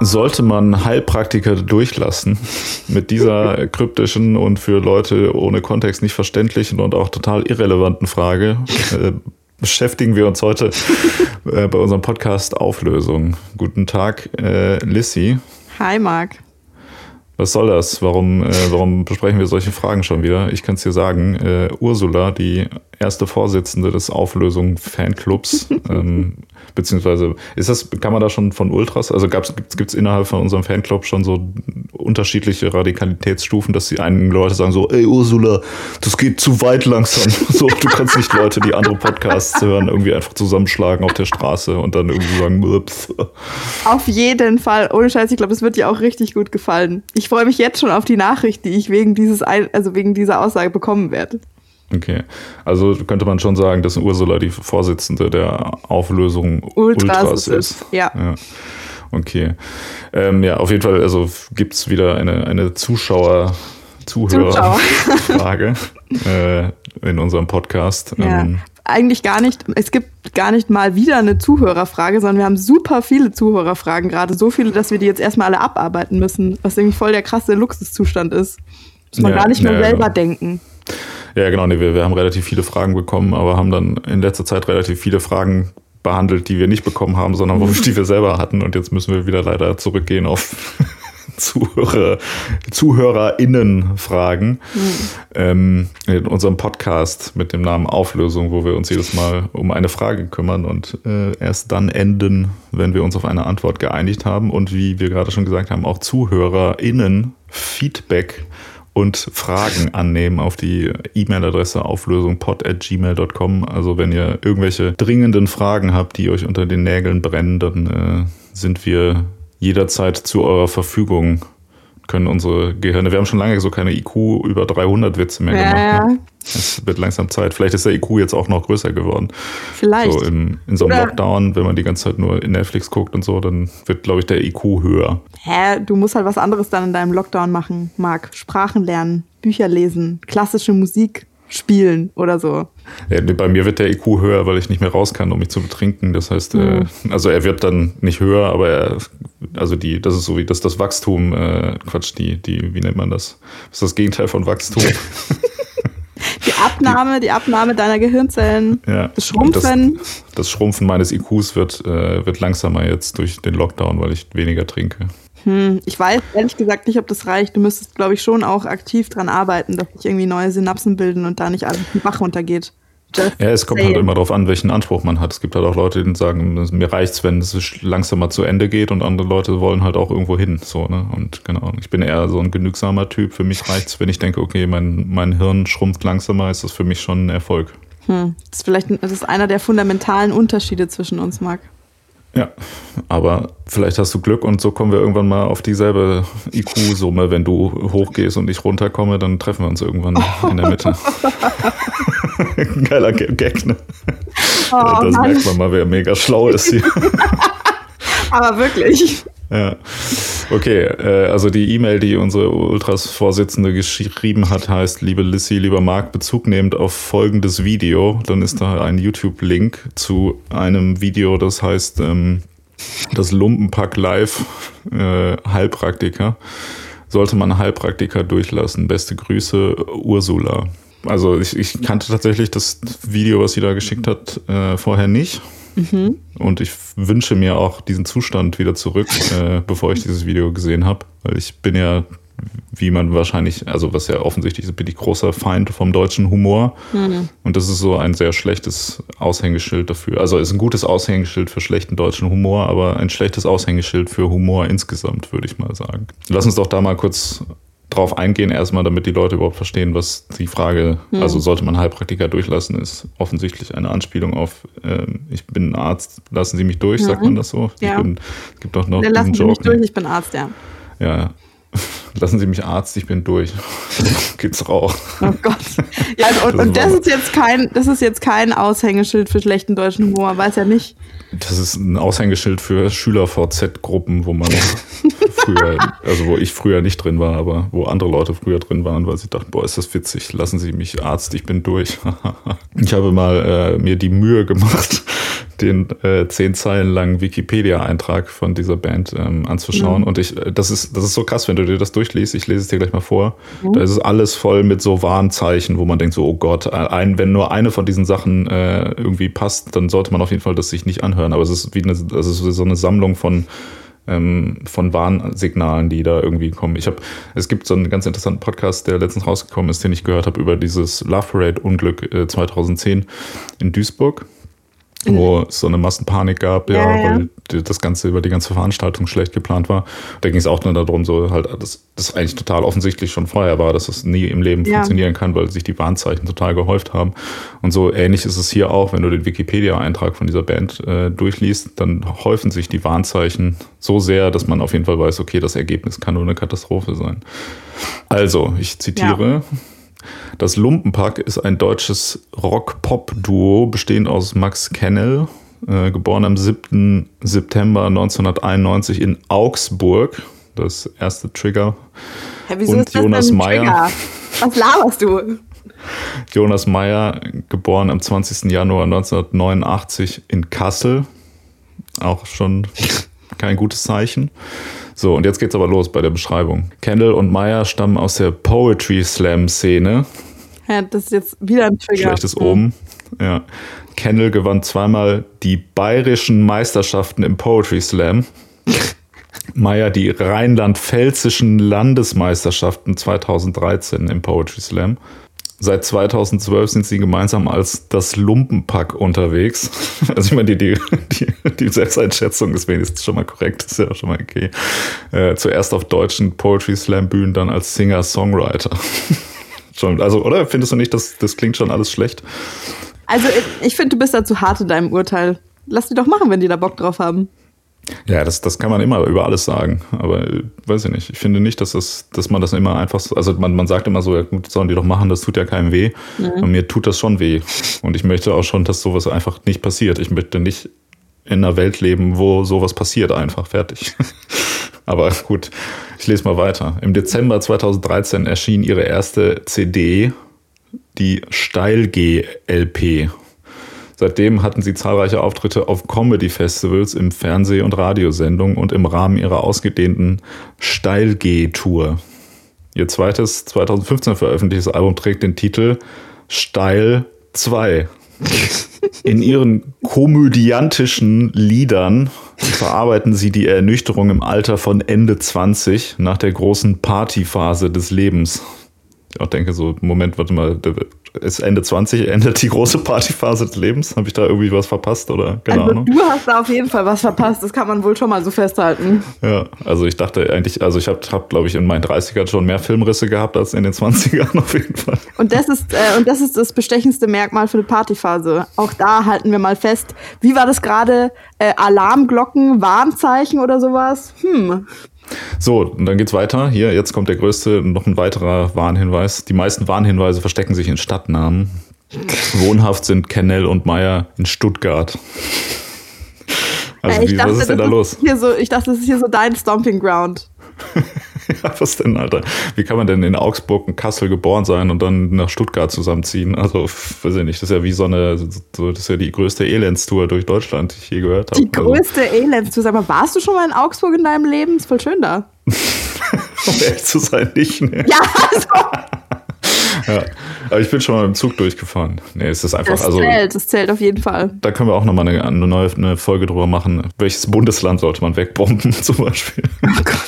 Sollte man Heilpraktiker durchlassen mit dieser kryptischen und für Leute ohne Kontext nicht verständlichen und auch total irrelevanten Frage, äh, beschäftigen wir uns heute äh, bei unserem Podcast Auflösung. Guten Tag, äh, Lissy. Hi, Marc. Was soll das? Warum, äh, warum besprechen wir solche Fragen schon wieder? Ich kann es dir sagen, äh, Ursula, die erste Vorsitzende des Auflösung-Fanclubs, ähm, beziehungsweise ist das, kann man da schon von Ultras, also gibt es innerhalb von unserem Fanclub schon so unterschiedliche Radikalitätsstufen, dass die einen Leute sagen so, ey Ursula, das geht zu weit langsam. So, du kannst nicht Leute, die andere Podcasts hören, irgendwie einfach zusammenschlagen auf der Straße und dann irgendwie sagen, Ups. Auf jeden Fall, ohne Scheiß, ich glaube, es wird dir auch richtig gut gefallen. Ich freue mich jetzt schon auf die Nachricht, die ich wegen dieses, also wegen dieser Aussage bekommen werde. Okay, also könnte man schon sagen, dass Ursula die Vorsitzende der Auflösung Ultras, Ultras ist. ist. Ja. ja. Okay. Ähm, ja, auf jeden Fall, also gibt es wieder eine, eine Zuschauer, Zuhörerfrage äh, in unserem Podcast. Ja. Ähm, eigentlich gar nicht, es gibt gar nicht mal wieder eine Zuhörerfrage, sondern wir haben super viele Zuhörerfragen, gerade so viele, dass wir die jetzt erstmal alle abarbeiten müssen, was irgendwie voll der krasse Luxuszustand ist. Muss man ja, gar nicht mehr ja, selber genau. denken. Ja, genau. Nee, wir, wir haben relativ viele Fragen bekommen, aber haben dann in letzter Zeit relativ viele Fragen behandelt, die wir nicht bekommen haben, sondern die wir selber hatten. Und jetzt müssen wir wieder leider zurückgehen auf Zuhörer, ZuhörerInnen-Fragen. Mhm. Ähm, in unserem Podcast mit dem Namen Auflösung, wo wir uns jedes Mal um eine Frage kümmern und äh, erst dann enden, wenn wir uns auf eine Antwort geeinigt haben. Und wie wir gerade schon gesagt haben, auch ZuhörerInnen Feedback und Fragen annehmen auf die E-Mail-Adresse auflösungpod.gmail.com. Also wenn ihr irgendwelche dringenden Fragen habt, die euch unter den Nägeln brennen, dann äh, sind wir jederzeit zu eurer Verfügung können unsere Gehirne. Wir haben schon lange so keine IQ über 300 Witze mehr ja, gemacht. Ne? Es wird langsam Zeit. Vielleicht ist der IQ jetzt auch noch größer geworden. Vielleicht. So im, in so einem Oder Lockdown, wenn man die ganze Zeit nur in Netflix guckt und so, dann wird, glaube ich, der IQ höher. Hä, du musst halt was anderes dann in deinem Lockdown machen, Marc. Sprachen lernen, Bücher lesen, klassische Musik spielen oder so. Ja, bei mir wird der IQ höher, weil ich nicht mehr raus kann, um mich zu betrinken. Das heißt, mhm. äh, also er wird dann nicht höher, aber er, also die, das ist so wie das, das Wachstum, äh, Quatsch, die, die, wie nennt man das? Was ist das Gegenteil von Wachstum? Die Abnahme, die Abnahme deiner Gehirnzellen, ja, das Schrumpfen. Das, das, Schrumpfen meines IQs wird, äh, wird langsamer jetzt durch den Lockdown, weil ich weniger trinke. Hm, ich weiß ehrlich gesagt nicht, ob das reicht. Du müsstest, glaube ich, schon auch aktiv dran arbeiten, dass sich irgendwie neue Synapsen bilden und da nicht alles den Bach runtergeht. Just ja, es kommt halt immer darauf an, welchen Anspruch man hat. Es gibt halt auch Leute, die sagen, mir reicht's, wenn es langsamer zu Ende geht und andere Leute wollen halt auch irgendwo hin. So, ne? Und genau, ich bin eher so ein genügsamer Typ. Für mich reicht's, wenn ich denke, okay, mein, mein Hirn schrumpft langsamer, ist das für mich schon ein Erfolg. Hm. Das ist vielleicht das ist einer der fundamentalen Unterschiede zwischen uns, Marc. Ja, aber vielleicht hast du Glück und so kommen wir irgendwann mal auf dieselbe IQ-Summe. Wenn du hochgehst und ich runterkomme, dann treffen wir uns irgendwann in der Mitte. Geiler Gag, ne? Oh, das Mann. merkt man mal, wer mega schlau ist hier. aber wirklich. Ja. Okay, äh, also die E-Mail, die unsere Ultras-Vorsitzende geschrieben hat, heißt, liebe Lissy, lieber Marc, Bezug nehmend auf folgendes Video. Dann ist da ein YouTube-Link zu einem Video, das heißt ähm, das Lumpenpack Live äh, Heilpraktiker. Sollte man Heilpraktiker durchlassen. Beste Grüße, Ursula. Also ich, ich kannte tatsächlich das Video, was sie da geschickt hat, äh, vorher nicht. Mhm. Und ich wünsche mir auch diesen Zustand wieder zurück, äh, bevor ich dieses Video gesehen habe. Weil ich bin ja, wie man wahrscheinlich, also was ja offensichtlich ist, bin ich großer Feind vom deutschen Humor. Mhm. Und das ist so ein sehr schlechtes Aushängeschild dafür. Also ist ein gutes Aushängeschild für schlechten deutschen Humor, aber ein schlechtes Aushängeschild für Humor insgesamt, würde ich mal sagen. Lass uns doch da mal kurz drauf eingehen, erstmal, damit die Leute überhaupt verstehen, was die Frage, hm. also sollte man Heilpraktiker durchlassen, ist offensichtlich eine Anspielung auf, äh, ich bin Arzt, lassen Sie mich durch, mhm. sagt man das so? Ja. Bin, es gibt doch noch ja, lassen Sie mich durch, ich bin Arzt, ja. Ja, Lassen Sie mich Arzt, ich bin durch. Geht's rauch. Oh Gott. Ja, und, das, und das ist jetzt kein, das ist jetzt kein Aushängeschild für schlechten deutschen Humor, weiß ja nicht. Das ist ein Aushängeschild für Schüler-VZ-Gruppen, wo man früher, also wo ich früher nicht drin war, aber wo andere Leute früher drin waren, weil sie dachten, boah, ist das witzig, lassen Sie mich Arzt, ich bin durch. ich habe mal äh, mir die Mühe gemacht, den äh, zehn Zeilen langen Wikipedia-Eintrag von dieser Band ähm, anzuschauen. Mhm. Und ich, äh, das ist, das ist so krass, wenn du dir das durchliest. Ich lese es dir gleich mal vor. Mhm. Da ist es alles voll mit so Warnzeichen, wo man denkt so, oh Gott, ein, wenn nur eine von diesen Sachen äh, irgendwie passt, dann sollte man auf jeden Fall das sich nicht anhören. Aber es ist wie eine, es ist so eine Sammlung von ähm, von Warnsignalen, die da irgendwie kommen. Ich habe, es gibt so einen ganz interessanten Podcast, der letztens rausgekommen ist, den ich gehört habe über dieses Love Parade Unglück äh, 2010 in Duisburg wo es so eine Massenpanik gab, ja, ja, ja, weil das Ganze über die ganze Veranstaltung schlecht geplant war. Da ging es auch nur darum, so halt, dass das eigentlich total offensichtlich schon vorher war, dass es nie im Leben ja. funktionieren kann, weil sich die Warnzeichen total gehäuft haben. Und so ähnlich ist es hier auch, wenn du den Wikipedia-Eintrag von dieser Band äh, durchliest, dann häufen sich die Warnzeichen so sehr, dass man auf jeden Fall weiß, okay, das Ergebnis kann nur eine Katastrophe sein. Also, ich zitiere. Das Lumpenpack ist ein deutsches Rock-Pop-Duo bestehend aus Max Kennel, äh, geboren am 7. September 1991 in Augsburg. Das erste Trigger. Hä, wieso und ist das Jonas Meyer. Was laberst du? Jonas Meyer, geboren am 20. Januar 1989 in Kassel. Auch schon kein gutes Zeichen. So, und jetzt geht's aber los bei der Beschreibung. Kendall und Meyer stammen aus der Poetry Slam Szene. Ja, das ist jetzt wieder ein Trigger. Schlechtes Oben. Ja. Kendall gewann zweimal die bayerischen Meisterschaften im Poetry Slam. Meyer die rheinland-pfälzischen Landesmeisterschaften 2013 im Poetry Slam. Seit 2012 sind sie gemeinsam als das Lumpenpack unterwegs. Also ich meine, die, die, die, Selbsteinschätzung ist wenigstens schon mal korrekt, ist ja schon mal okay. Äh, zuerst auf deutschen Poetry Slam Bühnen, dann als Singer-Songwriter. schon, also, oder? Findest du nicht, das, das klingt schon alles schlecht? Also ich finde, du bist da zu hart in deinem Urteil. Lass die doch machen, wenn die da Bock drauf haben. Ja, das, das kann man immer über alles sagen. Aber äh, weiß ich nicht. Ich finde nicht, dass, das, dass man das immer einfach so. Also man, man sagt immer so, ja gut, sollen die doch machen, das tut ja keinem weh. Mhm. Und mir tut das schon weh. Und ich möchte auch schon, dass sowas einfach nicht passiert. Ich möchte nicht in einer Welt leben, wo sowas passiert, einfach fertig. Aber gut, ich lese mal weiter. Im Dezember 2013 erschien ihre erste CD, die Steil-G-LP. Seitdem hatten sie zahlreiche Auftritte auf Comedy-Festivals, im Fernseh- und Radiosendungen und im Rahmen ihrer ausgedehnten Steil-G-Tour. Ihr zweites 2015 veröffentlichtes Album trägt den Titel Steil 2. In ihren komödiantischen Liedern verarbeiten sie die Ernüchterung im Alter von Ende 20 nach der großen Partyphase des Lebens. Ich auch denke so, Moment, warte mal, ist Ende 20, endet die große Partyphase des Lebens? Habe ich da irgendwie was verpasst oder keine also, Ahnung? Du hast da auf jeden Fall was verpasst, das kann man wohl schon mal so festhalten. Ja, also ich dachte eigentlich, also ich habe, hab, glaube ich, in meinen 30ern schon mehr Filmrisse gehabt als in den 20ern auf jeden Fall. Und das ist, äh, und das, ist das bestechendste Merkmal für die Partyphase. Auch da halten wir mal fest. Wie war das gerade? Äh, Alarmglocken, Warnzeichen oder sowas? Hm. So, und dann geht's weiter. Hier, jetzt kommt der größte, noch ein weiterer Warnhinweis. Die meisten Warnhinweise verstecken sich in Stadtnamen. Wohnhaft sind Kennel und Meyer in Stuttgart. Also, wie, dachte, was ist denn da los? So, ich dachte, das ist hier so dein Stomping Ground. ja, was denn, Alter? Wie kann man denn in Augsburg und Kassel geboren sein und dann nach Stuttgart zusammenziehen? Also, weiß ich nicht. Das ist ja wie so eine, so, das ist ja die größte Elendstour durch Deutschland, die ich je gehört habe. Die also größte also. Elendstour. Sag mal, warst du schon mal in Augsburg in deinem Leben? Ist voll schön da. um ehrlich zu sein, nicht, ne? Ja, also. ja. Aber ich bin schon mal im Zug durchgefahren. Nee, es ist einfach. Das also, zählt, das zählt auf jeden Fall. Da können wir auch nochmal eine, eine neue eine Folge drüber machen. Welches Bundesland sollte man wegbomben, zum Beispiel? Oh Gott.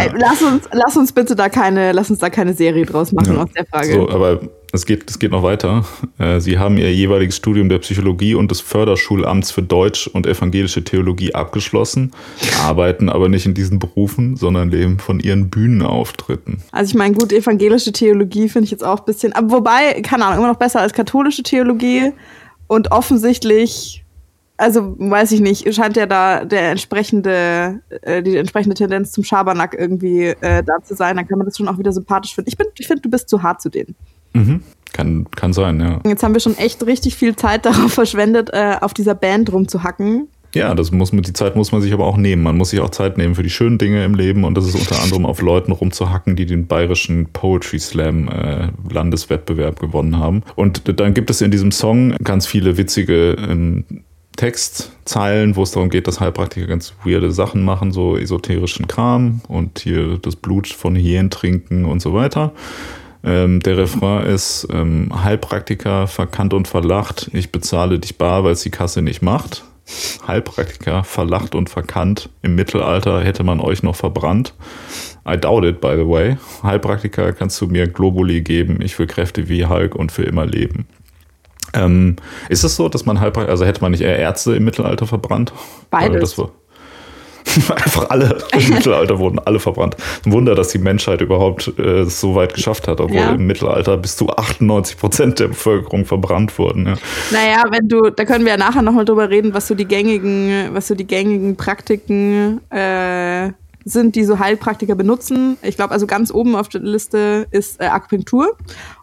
Ey, lass, uns, lass uns bitte da keine, lass uns da keine Serie draus machen aus der Frage. So, aber es geht, es geht noch weiter. Äh, Sie haben Ihr jeweiliges Studium der Psychologie und des Förderschulamts für Deutsch und evangelische Theologie abgeschlossen, arbeiten aber nicht in diesen Berufen, sondern leben von Ihren Bühnenauftritten. Also ich meine, gut, evangelische Theologie finde ich jetzt auch ein bisschen, aber wobei, keine Ahnung, immer noch besser als katholische Theologie und offensichtlich also weiß ich nicht, scheint ja da der entsprechende, äh, die entsprechende Tendenz zum Schabernack irgendwie äh, da zu sein, dann kann man das schon auch wieder sympathisch finden. Ich, ich finde, du bist zu hart zu denen. Mhm. Kann, kann sein, ja. Jetzt haben wir schon echt richtig viel Zeit darauf verschwendet, äh, auf dieser Band rumzuhacken. Ja, das muss, die Zeit muss man sich aber auch nehmen. Man muss sich auch Zeit nehmen für die schönen Dinge im Leben und das ist unter anderem auf Leuten rumzuhacken, die den bayerischen Poetry Slam äh, Landeswettbewerb gewonnen haben. Und dann gibt es in diesem Song ganz viele witzige ähm, Textzeilen, wo es darum geht, dass Heilpraktiker ganz weirde Sachen machen, so esoterischen Kram und hier das Blut von Hyänen trinken und so weiter. Ähm, der Refrain ist ähm, Heilpraktiker verkannt und verlacht, ich bezahle dich bar, weil es die Kasse nicht macht. Heilpraktiker verlacht und verkannt. Im Mittelalter hätte man euch noch verbrannt. I doubt it, by the way. Heilpraktiker kannst du mir Globuli geben, ich will Kräfte wie Hulk und für immer leben. Ähm, ist es so, dass man Heilpraktiker, also hätte man nicht eher Ärzte im Mittelalter verbrannt? Beides. Einfach alle im Mittelalter wurden alle verbrannt. Ein Wunder, dass die Menschheit überhaupt äh, so weit geschafft hat, obwohl ja. im Mittelalter bis zu 98 Prozent der Bevölkerung verbrannt wurden. Ja. Naja, wenn du, da können wir ja nachher nochmal drüber reden, was so die gängigen, was so die gängigen Praktiken äh, sind, die so Heilpraktiker benutzen. Ich glaube, also ganz oben auf der Liste ist äh, Akupunktur.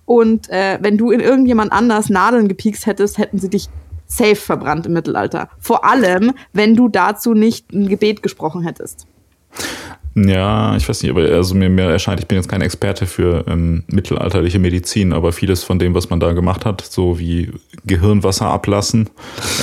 Und äh, wenn du in irgendjemand anders Nadeln gepiekst hättest, hätten sie dich safe verbrannt im Mittelalter. Vor allem, wenn du dazu nicht ein Gebet gesprochen hättest. Ja, ich weiß nicht, aber also mir, mir erscheint, ich bin jetzt kein Experte für ähm, mittelalterliche Medizin, aber vieles von dem, was man da gemacht hat, so wie Gehirnwasser ablassen,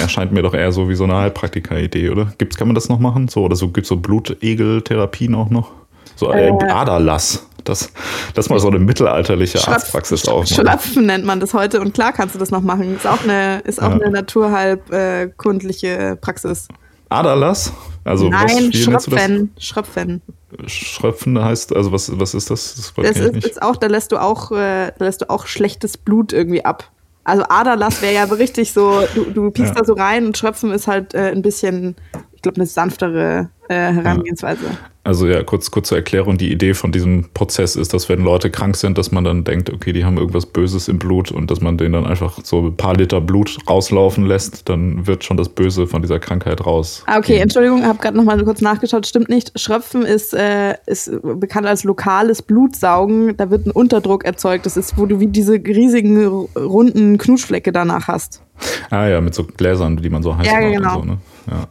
erscheint mir doch eher so wie so eine Heilpraktiker-Idee, oder? Gibt's, kann man das noch machen? So, oder so gibt's so Blutegeltherapien auch noch? So äh, äh, Aderlass. Das, das mal so eine mittelalterliche Schrapf, Arztpraxis auch. Schlapfen nennt man das heute und klar kannst du das noch machen. Ist auch eine, ist auch ja. eine naturheilkundliche Praxis. Aderlass? Also Nein, Schröpfen. Schröpfen. Schröpfen heißt, also was, was ist das? Das, das ist, ist, auch, da lässt du auch, äh, da lässt du auch schlechtes Blut irgendwie ab. Also Aderlass wäre ja richtig so, du, du piekst ja. da so rein und Schröpfen ist halt äh, ein bisschen, ich glaube, eine sanftere äh, Herangehensweise. Ja. Also ja, kurz, kurz zur Erklärung, die Idee von diesem Prozess ist, dass wenn Leute krank sind, dass man dann denkt, okay, die haben irgendwas Böses im Blut und dass man denen dann einfach so ein paar Liter Blut rauslaufen lässt, dann wird schon das Böse von dieser Krankheit raus. Ah, okay, Entschuldigung, habe gerade nochmal kurz nachgeschaut, stimmt nicht. Schröpfen ist, äh, ist bekannt als lokales Blutsaugen, da wird ein Unterdruck erzeugt. Das ist, wo du wie diese riesigen runden Knutschflecke danach hast. Ah ja, mit so Gläsern, die man so heiß ja, macht genau. und so, ne? Ja.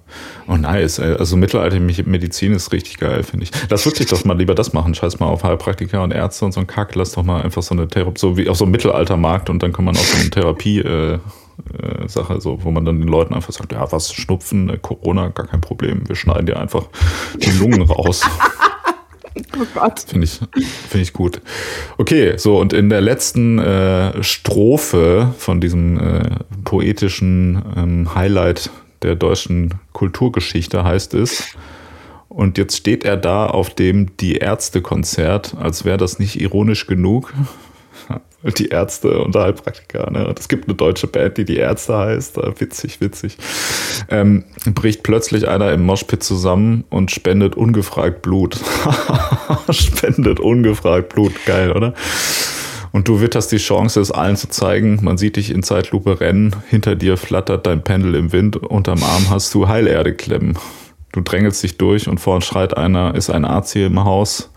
Oh nice, also mittelalterliche Medizin ist richtig geil, finde ich. Lass wirklich doch mal lieber das machen. Scheiß mal auf Heilpraktiker und Ärzte und so ein Kack. Lass doch mal einfach so eine Therapie, so wie auf so einem Mittelaltermarkt und dann kann man auch so eine Therapie äh, äh, Sache, so, wo man dann den Leuten einfach sagt, ja, was, Schnupfen, äh, Corona, gar kein Problem. Wir schneiden dir einfach die Lungen raus. Oh Gott. Finde ich, find ich gut. Okay, so und in der letzten äh, Strophe von diesem äh, poetischen ähm, Highlight der deutschen Kulturgeschichte heißt es. Und jetzt steht er da auf dem Die Ärzte-Konzert, als wäre das nicht ironisch genug. Die Ärzte und Heilpraktiker. Ne? Es gibt eine deutsche Band, die Die Ärzte heißt. Witzig, witzig. Ähm, bricht plötzlich einer im Moshpit zusammen und spendet ungefragt Blut. spendet ungefragt Blut. Geil, oder? Und du witterst die Chance, es allen zu zeigen. Man sieht dich in Zeitlupe rennen. Hinter dir flattert dein Pendel im Wind. Unterm Arm hast du Heilerde klemmen. Du drängelst dich durch und vorn schreit einer, ist ein Arzt hier im Haus.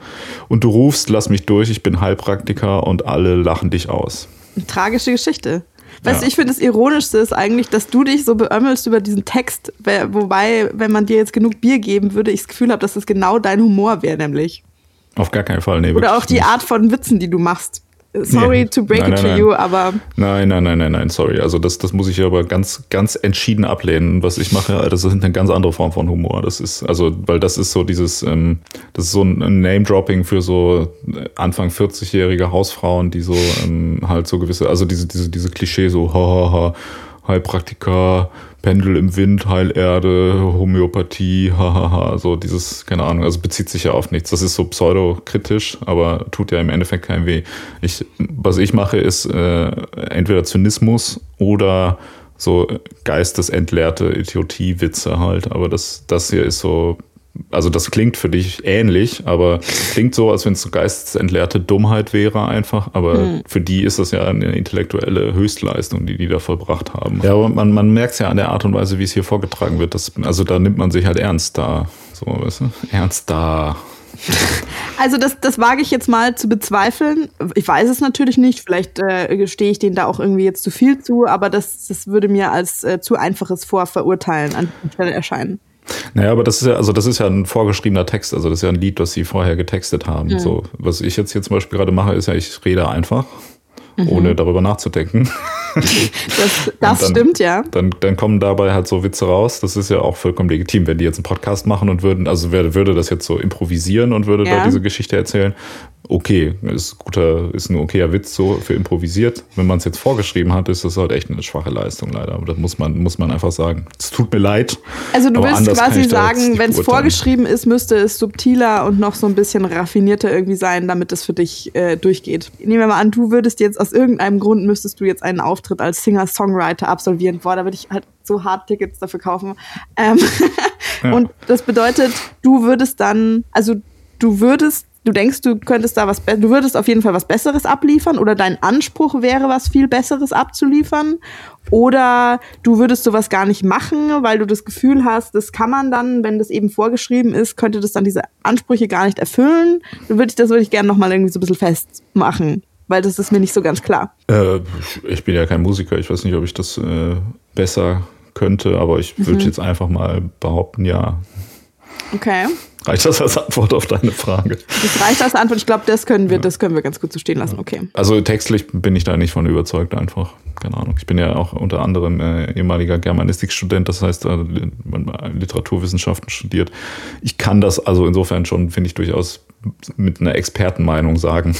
Und du rufst, lass mich durch, ich bin Heilpraktiker und alle lachen dich aus. Tragische Geschichte. Weißt ja. du, ich finde das Ironischste ist eigentlich, dass du dich so beömmelst über diesen Text, wobei, wenn man dir jetzt genug Bier geben würde, ich das Gefühl habe, dass das genau dein Humor wäre, nämlich. Auf gar keinen Fall, nee. Oder auch die nicht. Art von Witzen, die du machst. Sorry nee. to break nein, it to nein. you, aber. Nein, nein, nein, nein, nein, sorry. Also das, das muss ich aber ganz, ganz entschieden ablehnen. Was ich mache, das ist eine ganz andere Form von Humor. Das ist, also, weil das ist so dieses, ähm, das ist so ein Name-Dropping für so Anfang 40-jährige Hausfrauen, die so ähm, halt so gewisse, also diese, diese, diese Klischee so, ha, ha, ha, Heilpraktiker, Pendel im Wind, Heilerde, Homöopathie, hahaha, so dieses, keine Ahnung, also bezieht sich ja auf nichts. Das ist so pseudokritisch, aber tut ja im Endeffekt keinen weh. Ich, was ich mache, ist äh, entweder Zynismus oder so geistesentleerte Idiotie-Witze halt, aber das, das hier ist so also das klingt für dich ähnlich, aber klingt so, als wenn es so geistesentleerte Dummheit wäre einfach. Aber mhm. für die ist das ja eine intellektuelle Höchstleistung, die die da vollbracht haben. Ja, aber man, man merkt es ja an der Art und Weise, wie es hier vorgetragen wird. Dass, also da nimmt man sich halt ernst da. So, weißt du? Ernst da. Also das, das wage ich jetzt mal zu bezweifeln. Ich weiß es natürlich nicht. Vielleicht äh, stehe ich denen da auch irgendwie jetzt zu viel zu, aber das, das würde mir als äh, zu einfaches Vorverurteilen an der Stelle erscheinen. Naja, aber das ist ja, also das ist ja ein vorgeschriebener Text, also das ist ja ein Lied, das sie vorher getextet haben. Mhm. So, was ich jetzt hier zum Beispiel gerade mache, ist ja, ich rede einfach, mhm. ohne darüber nachzudenken. das, das dann, stimmt, ja. Dann, dann kommen dabei halt so Witze raus. Das ist ja auch vollkommen legitim, wenn die jetzt einen Podcast machen und würden, also wer würde das jetzt so improvisieren und würde Ja. da diese Geschichte erzählen. Okay, ist guter, ist ein okayer Witz so für improvisiert. Wenn man es jetzt vorgeschrieben hat, ist das halt echt eine schwache Leistung leider. Aber das muss man, muss man einfach sagen. Es tut mir leid. Also du willst quasi sagen, wenn es vorgeschrieben ist, müsste es subtiler und noch so ein bisschen raffinierter irgendwie sein, damit es für dich äh, durchgeht. Nehmen wir mal an, du würdest jetzt aus irgendeinem Grund müsstest du jetzt einen Auftritt als Singer-Songwriter absolvieren. Boah, da würde ich halt so hart Tickets dafür kaufen. Ähm, Ja. Und das bedeutet, du würdest dann, also du würdest Du denkst, du könntest da was, du würdest auf jeden Fall was Besseres abliefern oder dein Anspruch wäre, was viel Besseres abzuliefern oder du würdest sowas gar nicht machen, weil du das Gefühl hast, das kann man dann, wenn das eben vorgeschrieben ist, könnte das dann diese Ansprüche gar nicht erfüllen. Dann würde ich das würde ich gerne nochmal irgendwie so ein bisschen festmachen, weil das ist mir nicht so ganz klar. Äh, ich bin ja kein Musiker, ich weiß nicht, ob ich das äh, besser könnte, aber ich Mhm. würde jetzt einfach mal behaupten, ja. Okay. Reicht das als Antwort auf deine Frage? Das reicht als Antwort. Ich glaube, das können wir, das können wir ganz gut so stehen lassen. Okay. Also textlich bin ich da nicht von überzeugt einfach. Keine Ahnung. Ich bin ja auch unter anderem äh, ehemaliger Germanistikstudent, das heißt, äh, Literaturwissenschaften studiert. Ich kann das also insofern schon, finde ich, durchaus mit einer Expertenmeinung sagen,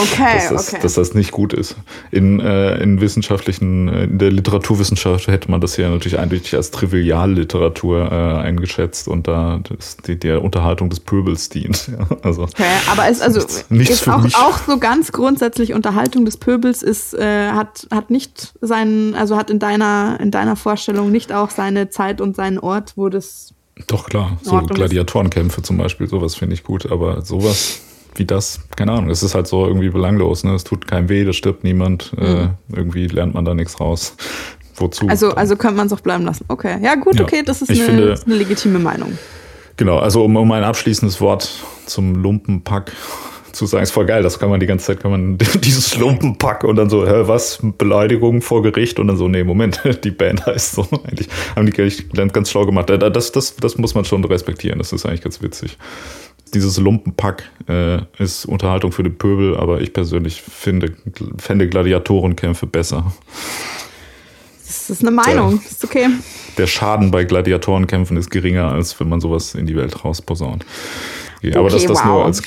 Okay, dass, das, okay. dass das nicht gut ist. In, äh, in wissenschaftlichen, äh, in der Literaturwissenschaft hätte man das ja natürlich eindeutig als Trivialliteratur äh, eingeschätzt und da das, die, der Unterhaltung des Pöbels dient. Ja, also Okay, aber es also Nichts- nichts ist auch, mich. auch so ganz grundsätzlich Unterhaltung des Pöbels ist äh, hat hat nicht seinen also hat in deiner in deiner Vorstellung nicht auch seine Zeit und seinen Ort, wo das Doch, klar. So Ordnung. Gladiatorenkämpfe zum Beispiel, sowas finde ich gut. Aber sowas wie das, keine Ahnung, es ist halt so irgendwie belanglos. Ne? Es tut keinem weh, da stirbt niemand. Äh, irgendwie lernt man da nichts raus. Wozu? Mhm. also dann? also könnte man es auch bleiben lassen. Okay, ja gut, Ja. okay, das ist eine, finde- das ist eine legitime Meinung. Genau, also um, um ein abschließendes Wort zum Lumpenpack zu sagen, ist voll geil. Das kann man die ganze Zeit, kann man dieses Lumpenpack und dann so, hä, was, Beleidigung vor Gericht und dann so, nee, Moment, die Band heißt so. Eigentlich haben die ganz, ganz schlau gemacht. Äh, Das, das, das muss man schon respektieren. Das ist eigentlich ganz witzig. Dieses Lumpenpack äh, ist Unterhaltung für den Pöbel, aber ich persönlich finde, fände Gladiatorenkämpfe besser. Das ist eine Meinung, das ist okay. der Schaden bei Gladiatorenkämpfen ist geringer, als wenn man sowas in die Welt rausposaunt. Okay, aber das, Okay, das, wow. nur als,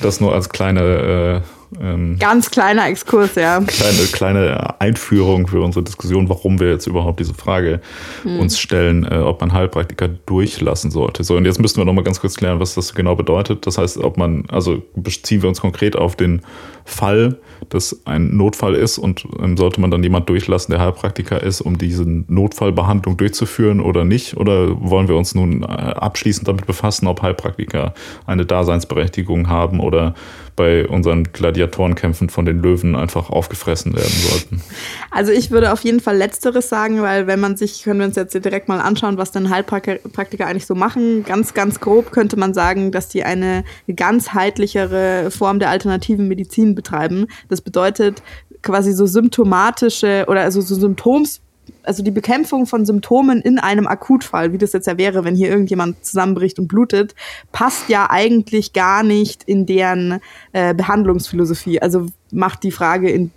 das nur als kleine, äh, ähm, Ganz kleiner Exkurs, ja. kleine, kleine Einführung für unsere Diskussion, warum wir jetzt überhaupt diese Frage Hm. uns stellen, äh, ob man Heilpraktiker durchlassen sollte. So, und jetzt müssten wir noch mal ganz kurz klären, was das genau bedeutet. Das heißt, ob man, also beziehen wir uns konkret auf den Fall, dass ein Notfall ist und ähm, sollte man dann jemand durchlassen, der Heilpraktiker ist, um diese Notfallbehandlung durchzuführen oder nicht? Oder wollen wir uns nun äh, abschließend damit befassen, ob Heilpraktiker eine Daseinsberechtigung haben oder bei unseren Gladiatorenkämpfen von den Löwen einfach aufgefressen werden sollten? Also ich würde auf jeden Fall Letzteres sagen, weil wenn man sich, können wir uns jetzt direkt mal anschauen, was denn Heilpraktiker eigentlich so machen. Ganz, ganz grob könnte man sagen, dass die eine ganzheitlichere Form der alternativen Medizin betreiben. Das bedeutet quasi so symptomatische oder also so Symptoms also die Bekämpfung von Symptomen in einem Akutfall, wie das jetzt ja wäre, wenn hier irgendjemand zusammenbricht und blutet, passt ja eigentlich gar nicht in deren äh, Behandlungsphilosophie. Also macht die Frage in,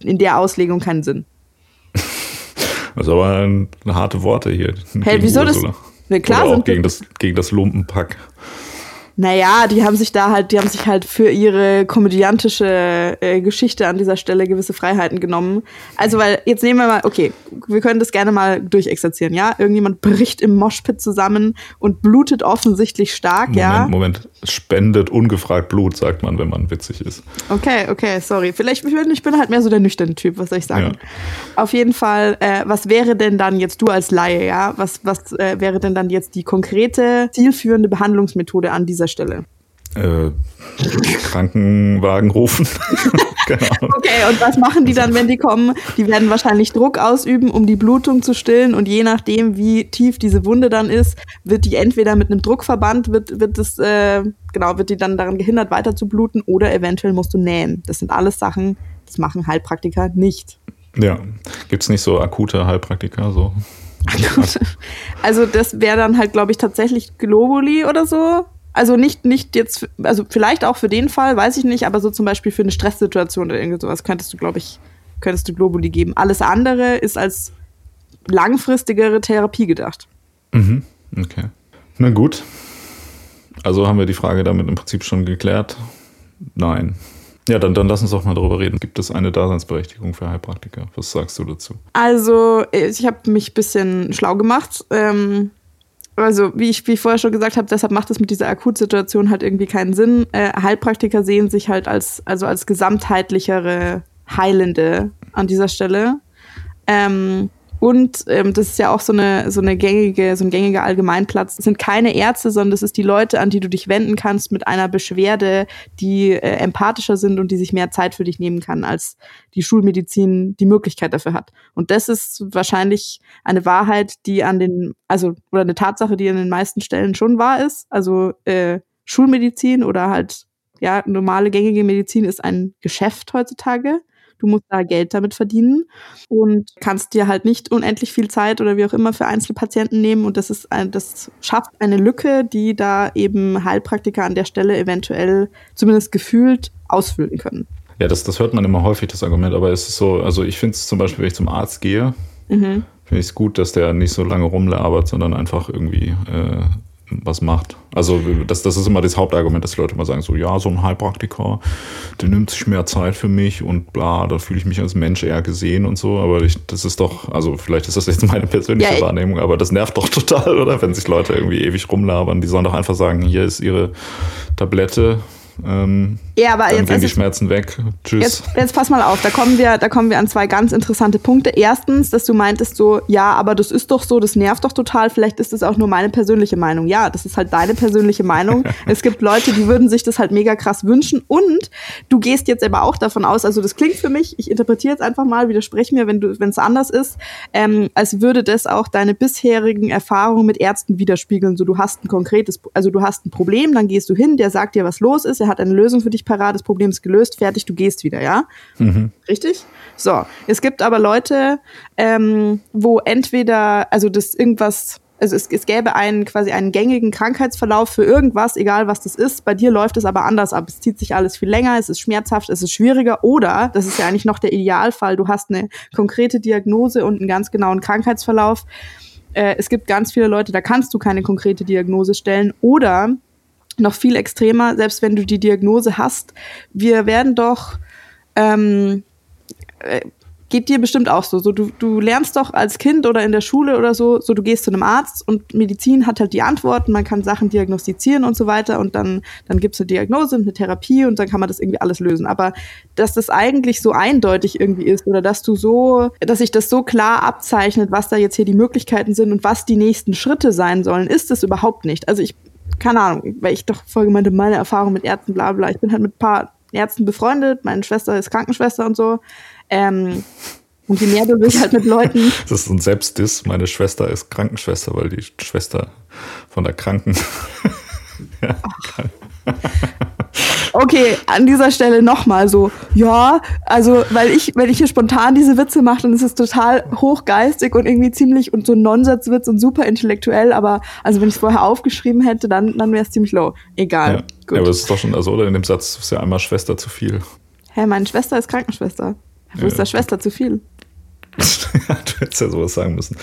in der Auslegung keinen Sinn. Das ist aber ein, harte Worte hier. Hey, wieso das? Ursula. Na klar Oder auch gegen das, gegen das Lumpenpack. Naja, die haben sich da halt, die haben sich halt für ihre komödiantische äh, Geschichte an dieser Stelle gewisse Freiheiten genommen. Also, weil, jetzt nehmen wir mal, okay, wir können das gerne mal durchexerzieren, ja? Irgendjemand bricht im Moshpit zusammen und blutet offensichtlich stark, Moment, ja? Moment. Spendet ungefragt Blut, sagt man, wenn man witzig ist. Okay, okay, sorry. Vielleicht, ich bin, ich bin halt mehr so der nüchterne Typ, was soll ich sagen? Auf jeden Fall, äh, was wäre denn dann jetzt du als Laie, ja? Was, was äh, wäre denn dann jetzt die konkrete, zielführende Behandlungsmethode an dieser Stelle? Äh, Krankenwagen rufen. Ahnung. Okay, und was machen die dann, wenn die kommen? Die werden wahrscheinlich Druck ausüben, um die Blutung zu stillen. Und je nachdem, wie tief diese Wunde dann ist, wird die entweder mit einem Druckverband, wird, wird es, äh, genau, wird die dann daran gehindert, weiter zu bluten, oder eventuell musst du nähen. Das sind alles Sachen, das machen Heilpraktiker nicht. Ja. Gibt es nicht so akute Heilpraktiker? So? Also das wäre dann halt, glaube ich, tatsächlich Globuli oder so. Also nicht, nicht jetzt, also vielleicht auch für den Fall, weiß ich nicht, aber so zum Beispiel für eine Stresssituation oder irgend sowas könntest du, glaube ich, könntest du Globuli geben. Alles andere ist als langfristigere Therapie gedacht. Mhm. Okay. Na gut. Also haben wir die Frage damit im Prinzip schon geklärt. Nein. Ja, dann, dann lass uns doch mal darüber reden. Gibt es eine Daseinsberechtigung für Heilpraktiker? Was sagst du dazu? Also, ich habe mich ein bisschen schlau gemacht. Ähm, also, wie ich, wie ich vorher schon gesagt habe, deshalb macht es mit dieser Akutsituation halt irgendwie keinen Sinn. Äh, Heilpraktiker sehen sich halt als, also als gesamtheitlichere Heilende an dieser Stelle. Ähm, und ähm, das ist ja auch so eine, so eine gängige, so ein gängiger Allgemeinplatz. Das sind keine Ärzte, sondern das ist die Leute, an die du dich wenden kannst mit einer Beschwerde, die äh, empathischer sind und die sich mehr Zeit für dich nehmen kann, als die Schulmedizin die Möglichkeit dafür hat. Und das ist wahrscheinlich eine Wahrheit, die an den, also, oder eine Tatsache, die an den meisten Stellen schon wahr ist. Also äh, Schulmedizin oder halt ja, normale gängige Medizin ist ein Geschäft heutzutage. Du musst da Geld damit verdienen und kannst dir halt nicht unendlich viel Zeit oder wie auch immer für Einzelpatienten nehmen. Und das ist ein, das schafft eine Lücke, die da eben Heilpraktiker an der Stelle eventuell zumindest gefühlt ausfüllen können. Ja, das, das hört man immer häufig, das Argument, aber es ist so, also ich finde es zum Beispiel, wenn ich zum Arzt gehe, mhm. finde ich es gut, dass der nicht so lange rumlabert, sondern einfach irgendwie äh, was macht. Also das, das ist immer das Hauptargument, dass die Leute immer sagen, so ja, so ein Heilpraktiker, der nimmt sich mehr Zeit für mich und bla, da fühle ich mich als Mensch eher gesehen und so, aber ich, das ist doch, also vielleicht ist das jetzt meine persönliche ja, Wahrnehmung, aber das nervt doch total, oder? Wenn sich Leute irgendwie ewig rumlabern, die sollen doch einfach sagen, hier ist ihre Tablette, ähm, ja, aber dann jetzt gehen die Schmerzen weg. Tschüss. Jetzt, jetzt pass mal auf, da kommen wir, da kommen wir an zwei ganz interessante Punkte. Erstens, dass du meintest so, ja, aber das ist doch so, das nervt doch total. Vielleicht ist das auch nur meine persönliche Meinung. Ja, das ist halt deine persönliche Meinung. es gibt Leute, die würden sich das halt mega krass wünschen. Und du gehst jetzt aber auch davon aus, also das klingt für mich, ich interpretiere jetzt einfach mal, widerspreche mir, wenn es anders ist, ähm, als würde das auch deine bisherigen Erfahrungen mit Ärzten widerspiegeln. So, du hast ein konkretes, also du hast ein Problem, dann gehst du hin, der sagt dir, was los ist, er hat eine Lösung für dich parat, das Problem ist gelöst, fertig, du gehst wieder, ja? Mhm. Richtig? So, es gibt aber Leute, ähm, wo entweder, also das irgendwas, also es, es gäbe einen quasi einen gängigen Krankheitsverlauf für irgendwas, egal was das ist. Bei dir läuft es aber anders ab. Es zieht sich alles viel länger, es ist schmerzhaft, es ist schwieriger. Oder, das ist ja eigentlich noch der Idealfall, du hast eine konkrete Diagnose und einen ganz genauen Krankheitsverlauf. Äh, es gibt ganz viele Leute, da kannst du keine konkrete Diagnose stellen. Oder noch viel extremer, selbst wenn du die Diagnose hast. Wir werden doch, ähm, äh, geht dir bestimmt auch so. so du, du lernst doch als Kind oder in der Schule oder so, so du gehst zu einem Arzt und Medizin hat halt die Antworten, man kann Sachen diagnostizieren und so weiter und dann, dann gibt es eine Diagnose und eine Therapie und dann kann man das irgendwie alles lösen. Aber dass das eigentlich so eindeutig irgendwie ist oder dass du so, dass sich das so klar abzeichnet, was da jetzt hier die Möglichkeiten sind und was die nächsten Schritte sein sollen, ist es überhaupt nicht. Also ich keine Ahnung, weil ich doch vorher meinte, meine Erfahrung mit Ärzten, bla bla. Ich bin halt mit ein paar Ärzten befreundet, meine Schwester ist Krankenschwester und so. Ähm, und je mehr du dich halt mit Leuten. Das ist ein Selbstdiss. Meine Schwester ist Krankenschwester, weil die Schwester von der Kranken. ja. Okay, an dieser Stelle nochmal so, ja, also, weil ich, wenn ich hier spontan diese Witze mache, dann ist es total hochgeistig und irgendwie ziemlich und so ein Nonsatzwitz und super intellektuell, aber also wenn ich es vorher aufgeschrieben hätte, dann, dann wäre es ziemlich low. Egal. Ja. Gut. ja, aber es ist doch schon, also, oder in dem Satz ist ja einmal Schwester zu viel. Hä, meine Schwester ist Krankenschwester. Wo ja. ist da Schwester zu viel? du hättest ja sowas sagen müssen.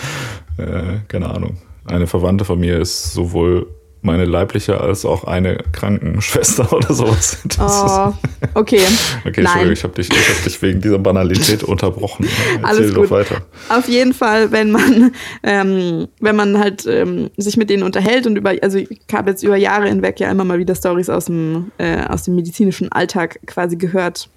Äh, keine Ahnung. Eine Verwandte von mir ist sowohl meine leibliche als auch eine Krankenschwester oder sowas. Das oh, okay. okay, Entschuldigung, ich habe dich, hab dich wegen dieser Banalität unterbrochen. Erzähl Alles gut. weiter. Auf jeden Fall, wenn man, ähm, wenn man halt ähm, sich mit denen unterhält und über, also ich habe jetzt über Jahre hinweg ja immer mal wieder Stories aus dem, äh, aus dem medizinischen Alltag quasi gehört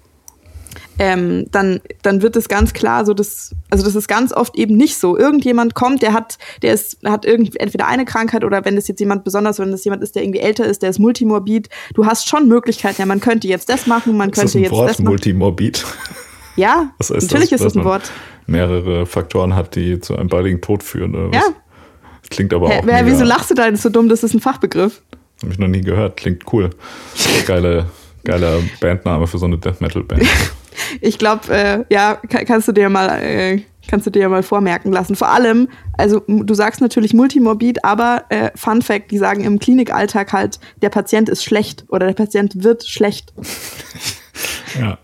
ähm, dann, dann wird es ganz klar so, dass, also das ist ganz oft eben nicht so. Irgendjemand kommt, der hat, der ist, hat irgendwie entweder eine Krankheit oder wenn das jetzt jemand besonders, wenn das jemand ist, der irgendwie älter ist, der ist multimorbid, du hast schon Möglichkeiten, ja, man könnte jetzt das machen, man ist könnte das ein jetzt Wort, das machen. Multimorbid. Ja, natürlich das, ist das ein Wort. Mehrere Faktoren hat, die zu einem baldigen Tod führen. Oder ja. Klingt aber Hä, auch. Mega, wieso lachst du da? Das ist so dumm, das ist ein Fachbegriff. Habe ich noch nie gehört. Klingt cool. Geile, geiler Bandname für so eine Death Metal Band. ich glaube, äh, ja, kann, kannst du dir mal, äh, kannst du dir mal vormerken lassen. Vor allem, also du sagst natürlich multimorbid, aber äh, Fun Fact, die sagen im Klinikalltag halt, der Patient ist schlecht oder der Patient wird schlecht. ja.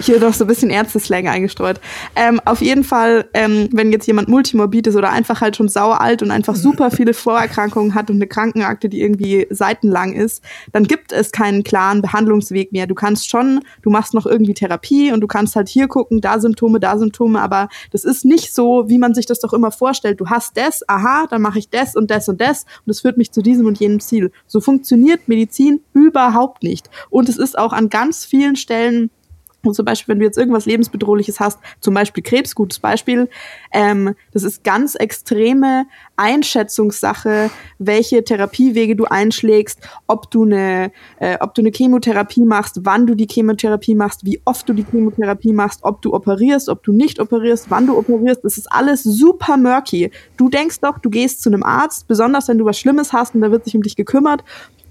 Hier doch so ein bisschen Ärzte-Slang eingestreut. Ähm, auf jeden Fall, ähm, wenn jetzt jemand multimorbid ist oder einfach halt schon sauer alt und einfach super viele Vorerkrankungen hat und eine Krankenakte, die irgendwie seitenlang ist, dann gibt es keinen klaren Behandlungsweg mehr. Du kannst schon, du machst noch irgendwie Therapie und du kannst halt hier gucken, da Symptome, da Symptome, aber das ist nicht so, wie man sich das doch immer vorstellt. Du hast das, aha, dann mache ich das und das und das und das führt mich zu diesem und jenem Ziel. So funktioniert Medizin überhaupt nicht. Und es ist auch an ganz vielen Stellen und zum Beispiel, wenn du jetzt irgendwas lebensbedrohliches hast, zum Beispiel Krebs, gutes Beispiel, ähm, das ist ganz extreme Einschätzungssache, welche Therapiewege du einschlägst, ob du eine, äh, ob du eine Chemotherapie machst, wann du die Chemotherapie machst, wie oft du die Chemotherapie machst, ob du operierst, ob du nicht operierst, wann du operierst. Das ist alles super murky. Du denkst doch, du gehst zu einem Arzt, besonders wenn du was Schlimmes hast und da wird sich um dich gekümmert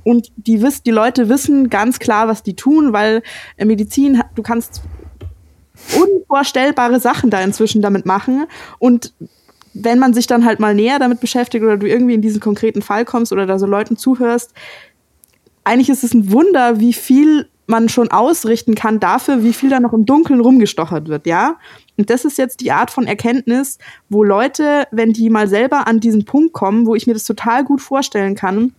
und die, wiss, die Leute wissen ganz klar, was die tun, weil äh, Medizin, du kannst unvorstellbare Sachen da inzwischen damit machen. Und wenn man sich dann halt mal näher damit beschäftigt oder du irgendwie in diesen konkreten Fall kommst oder da so Leuten zuhörst, eigentlich ist es ein Wunder, wie viel man schon ausrichten kann dafür, wie viel da noch im Dunkeln rumgestochert wird, ja? Und das ist jetzt die Art von Erkenntnis, wo Leute, wenn die mal selber an diesen Punkt kommen, wo ich mir das total gut vorstellen kann,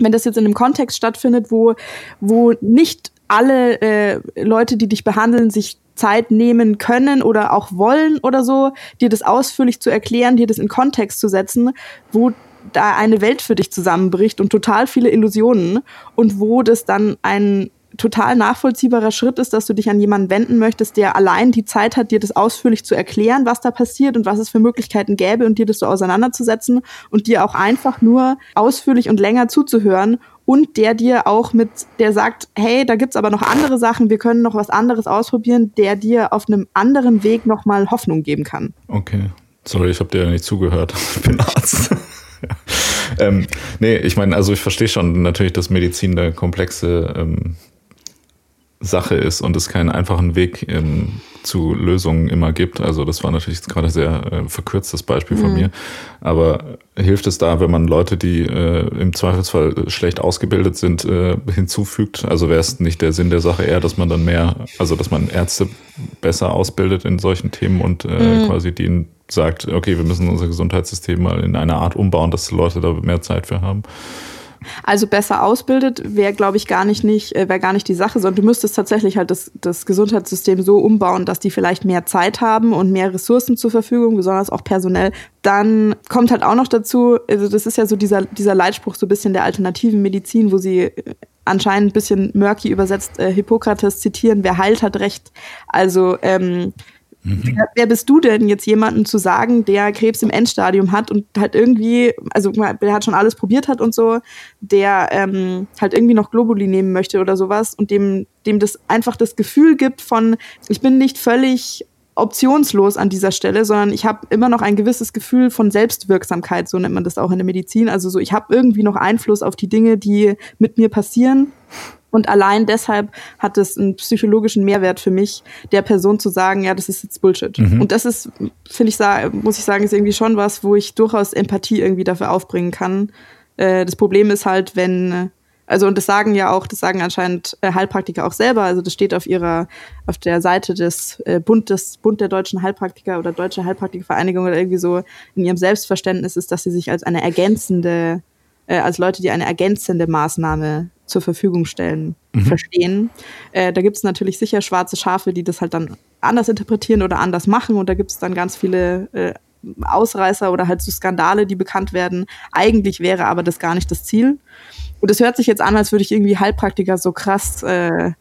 wenn das jetzt in einem Kontext stattfindet, wo, wo nicht alle äh, Leute, die dich behandeln, sich Zeit nehmen können oder auch wollen oder so, dir das ausführlich zu erklären, dir das in Kontext zu setzen, wo da eine Welt für dich zusammenbricht und total viele Illusionen und wo das dann ein total nachvollziehbarer Schritt ist, dass du dich an jemanden wenden möchtest, der allein die Zeit hat, dir das ausführlich zu erklären, was da passiert und was es für Möglichkeiten gäbe und dir das so auseinanderzusetzen und dir auch einfach nur ausführlich und länger zuzuhören und der dir auch mit, der sagt, hey, da gibt's aber noch andere Sachen, wir können noch was anderes ausprobieren, der dir auf einem anderen Weg nochmal Hoffnung geben kann. Okay. Sorry, ich habe dir ja nicht zugehört. Ich bin Arzt. ähm, nee, ich meine, also ich verstehe schon natürlich, dass Medizin eine komplexe ähm, Sache ist und es keinen einfachen Weg ähm, zu Lösungen immer gibt. Also das war natürlich gerade sehr äh, verkürztes Beispiel von mhm. mir. Aber hilft es da, wenn man Leute, die äh, im Zweifelsfall schlecht ausgebildet sind, äh, hinzufügt? Also wäre es nicht der Sinn der Sache eher, dass man dann mehr, also dass man Ärzte besser ausbildet in solchen Themen und äh, mhm. quasi denen sagt, okay, wir müssen unser Gesundheitssystem mal in eine Art umbauen, dass Leute da mehr Zeit für haben? Also besser ausbildet wäre, glaube ich, gar nicht, nicht äh, wäre gar nicht die Sache, sondern du müsstest tatsächlich halt das, das Gesundheitssystem so umbauen, dass die vielleicht mehr Zeit haben und mehr Ressourcen zur Verfügung, besonders auch personell. Dann kommt halt auch noch dazu, also das ist ja so dieser, dieser Leitspruch so ein bisschen der alternativen Medizin, wo sie äh, anscheinend ein bisschen murky übersetzt äh, Hippokrates zitieren, wer heilt, hat Recht. Also ähm, Mhm. Wer, wer, bist du denn, jetzt jemanden zu sagen, der Krebs im Endstadium hat und halt irgendwie, also der hat schon alles probiert hat und so, der ähm, halt irgendwie noch Globuli nehmen möchte oder sowas und dem, dem das einfach das Gefühl gibt von, ich bin nicht völlig optionslos an dieser Stelle, sondern ich habe immer noch ein gewisses Gefühl von Selbstwirksamkeit, so nennt man das auch in der Medizin. Also so, ich habe irgendwie noch Einfluss auf die Dinge, die mit mir passieren und allein deshalb hat es einen psychologischen Mehrwert für mich, der Person zu sagen, ja, das ist jetzt Bullshit. Mhm. Und das ist, finde ich, muss ich sagen, ist irgendwie schon was, wo ich durchaus Empathie irgendwie dafür aufbringen kann. Äh, das Problem ist halt, wenn, also und das sagen ja auch, das sagen anscheinend äh, Heilpraktiker auch selber, also das steht auf ihrer, auf der Seite des äh, Bund, des Bund der deutschen Heilpraktiker oder Deutsche Heilpraktikervereinigung oder irgendwie so in ihrem Selbstverständnis ist, dass sie sich als eine ergänzende, äh, als Leute, die eine ergänzende Maßnahme zur Verfügung stellen, mhm. verstehen. Äh, da gibt es natürlich sicher schwarze Schafe, die das halt dann anders interpretieren oder anders machen. Und da gibt es dann ganz viele äh, Ausreißer oder halt so Skandale, die bekannt werden. Eigentlich wäre aber das gar nicht das Ziel. Und es hört sich jetzt an, als würde ich irgendwie Heilpraktiker so krass äh,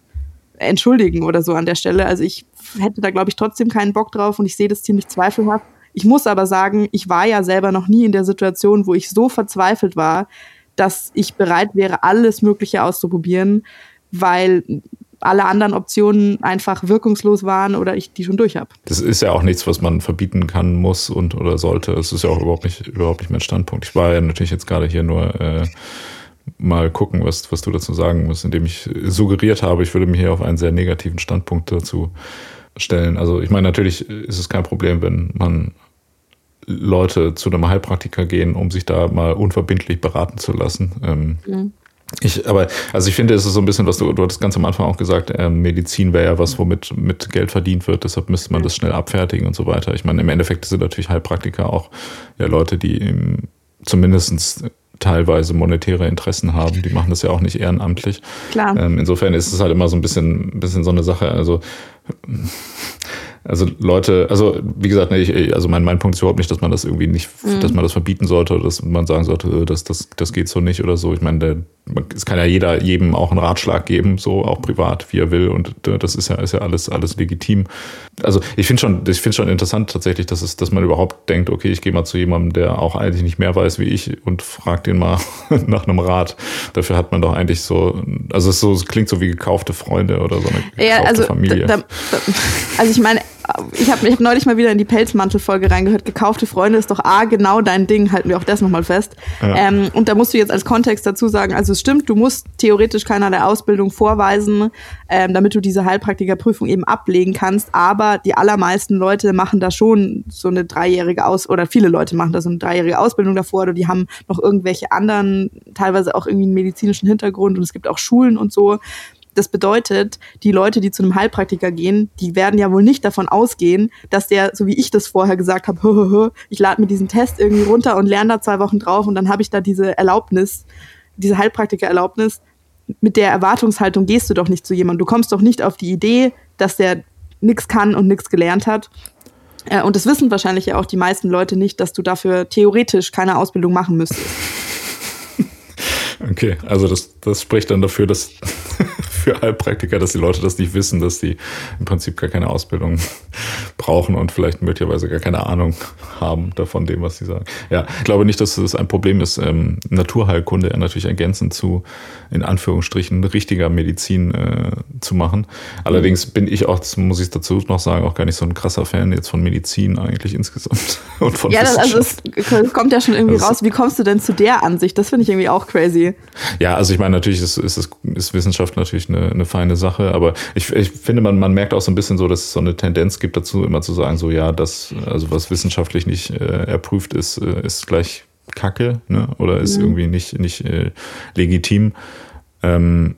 entschuldigen oder so an der Stelle. Also ich hätte da, glaube ich, trotzdem keinen Bock drauf und ich sehe das ziemlich zweifelhaft. Ich muss aber sagen, ich war ja selber noch nie in der Situation, wo ich so verzweifelt war, dass ich bereit wäre, alles Mögliche auszuprobieren, weil alle anderen Optionen einfach wirkungslos waren oder ich die schon durch habe. Das ist ja auch nichts, was man verbieten kann, muss und oder sollte. Das ist ja auch überhaupt nicht, überhaupt nicht mein Standpunkt. Ich war ja natürlich jetzt gerade hier nur äh, mal gucken, was, was du dazu sagen musst, indem ich suggeriert habe, ich würde mich hier auf einen sehr negativen Standpunkt dazu stellen. Also ich meine, natürlich ist es kein Problem, wenn man Leute zu einem Heilpraktiker gehen, um sich da mal unverbindlich beraten zu lassen. Ähm, mhm. Ich, aber, also ich finde, es ist so ein bisschen, was du, du hattest ganz am Anfang auch gesagt, äh, Medizin wäre ja was, womit mit Geld verdient wird, deshalb müsste man das schnell abfertigen und so weiter. Ich meine, im Endeffekt sind natürlich Heilpraktiker auch ja Leute, die im, zumindestens teilweise monetäre Interessen haben. Die machen das ja auch nicht ehrenamtlich. Klar. Ähm, insofern ist es halt immer so ein bisschen, bisschen so eine Sache. Also also Leute, also wie gesagt, ich, also mein, mein Punkt ist überhaupt nicht, dass man das irgendwie nicht, mhm. dass man das verbieten sollte oder dass man sagen sollte, äh, das, das, das geht so nicht oder so. Ich meine, der, es kann ja jeder jedem auch einen Ratschlag geben, so auch privat, wie er will. Und äh, das ist ja, ist ja alles, alles legitim. Also ich finde schon, ich finde schon interessant tatsächlich, dass es, dass man überhaupt denkt, okay, ich gehe mal zu jemandem, der auch eigentlich nicht mehr weiß wie ich und frag den mal nach einem Rat. Dafür hat man doch eigentlich so, also es, so, es klingt so wie gekaufte Freunde oder so eine gekaufte ja, also, Familie. Da, da, also ich meine, ich habe hab neulich mal wieder in die Pelzmantel-Folge reingehört. Gekaufte Freunde ist doch A, genau dein Ding, halten wir auch das nochmal fest. Ja. Ähm, und da musst du jetzt als Kontext dazu sagen, also es stimmt, du musst theoretisch keiner der Ausbildung vorweisen, ähm, damit du diese Heilpraktikerprüfung eben ablegen kannst. Aber die allermeisten Leute machen da schon so eine dreijährige Aus- oder viele Leute machen da so eine dreijährige Ausbildung davor oder die haben noch irgendwelche anderen, teilweise auch irgendwie einen medizinischen Hintergrund und es gibt auch Schulen und so. Das bedeutet, die Leute, die zu einem Heilpraktiker gehen, die werden ja wohl nicht davon ausgehen, dass der, so wie ich das vorher gesagt habe, ich lade mir diesen Test irgendwie runter und lerne da zwei Wochen drauf und dann habe ich da diese Erlaubnis, diese Heilpraktiker-Erlaubnis. Mit der Erwartungshaltung gehst du doch nicht zu jemandem. Du kommst doch nicht auf die Idee, dass der nichts kann und nichts gelernt hat. Äh, und das wissen wahrscheinlich ja auch die meisten Leute nicht, dass du dafür theoretisch keine Ausbildung machen müsstest. Okay, also das, das spricht dann dafür, dass für Heilpraktiker, dass die Leute das nicht wissen, dass die im Prinzip gar keine Ausbildung brauchen und vielleicht möglicherweise gar keine Ahnung haben davon dem, was sie sagen. Ja, ich glaube nicht, dass das ein Problem ist. Ähm, Naturheilkunde natürlich ergänzend zu, in Anführungsstrichen, richtiger Medizin äh, zu machen. Allerdings bin ich auch, das muss ich dazu noch sagen, auch gar nicht so ein krasser Fan jetzt von Medizin eigentlich insgesamt und von Ja, das, also es kommt ja schon irgendwie also, raus. Wie kommst du denn zu der Ansicht? Das finde ich irgendwie auch crazy. Ja, also ich meine, natürlich ist, ist, ist Wissenschaft natürlich eine, eine feine Sache, aber ich, ich finde, man, man merkt auch so ein bisschen so, dass es so eine Tendenz gibt dazu, immer zu sagen, so ja, das, also was wissenschaftlich nicht äh, erprüft ist, äh, ist gleich Kacke, ne? Oder ist mhm. irgendwie nicht, nicht äh, legitim. Ähm,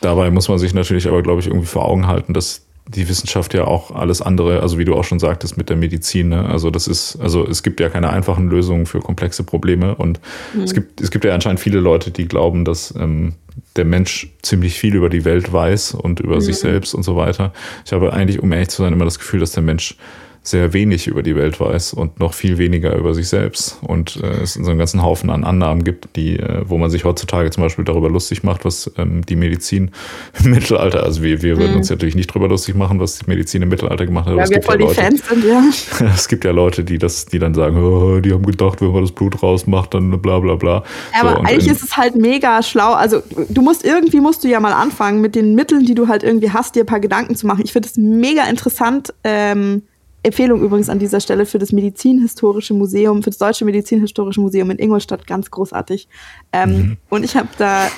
dabei muss man sich natürlich aber, glaube ich, irgendwie vor Augen halten, dass die Wissenschaft ja auch alles andere, also wie du auch schon sagtest mit der Medizin, ne? also das ist, also es gibt ja keine einfachen Lösungen für komplexe Probleme und mhm. es gibt es gibt ja anscheinend viele Leute, die glauben, dass ähm, der Mensch ziemlich viel über die Welt weiß und über mhm. sich selbst und so weiter. Ich habe eigentlich, um ehrlich zu sein, immer das Gefühl, dass der Mensch sehr wenig über die Welt weiß und noch viel weniger über sich selbst. Und äh, es so einen ganzen Haufen an Annahmen gibt, die, äh, wo man sich heutzutage zum Beispiel darüber lustig macht, was ähm, die Medizin im Mittelalter, also wir, wir würden mhm. uns natürlich nicht darüber lustig machen, was die Medizin im Mittelalter gemacht hat. Ja, wir voll ja Leute, die Fans sind, ja. es gibt ja Leute, die das, die dann sagen, oh, die haben gedacht, wenn man das Blut rausmacht, dann bla bla bla. Ja, aber so, eigentlich ist es halt mega schlau. Also du musst irgendwie musst du ja mal anfangen, mit den Mitteln, die du halt irgendwie hast, dir ein paar Gedanken zu machen. Ich finde es mega interessant, ähm, Empfehlung übrigens an dieser Stelle für das Medizinhistorische Museum, für das Deutsche Medizinhistorische Museum in Ingolstadt, ganz großartig. Ähm, mhm. Und ich habe da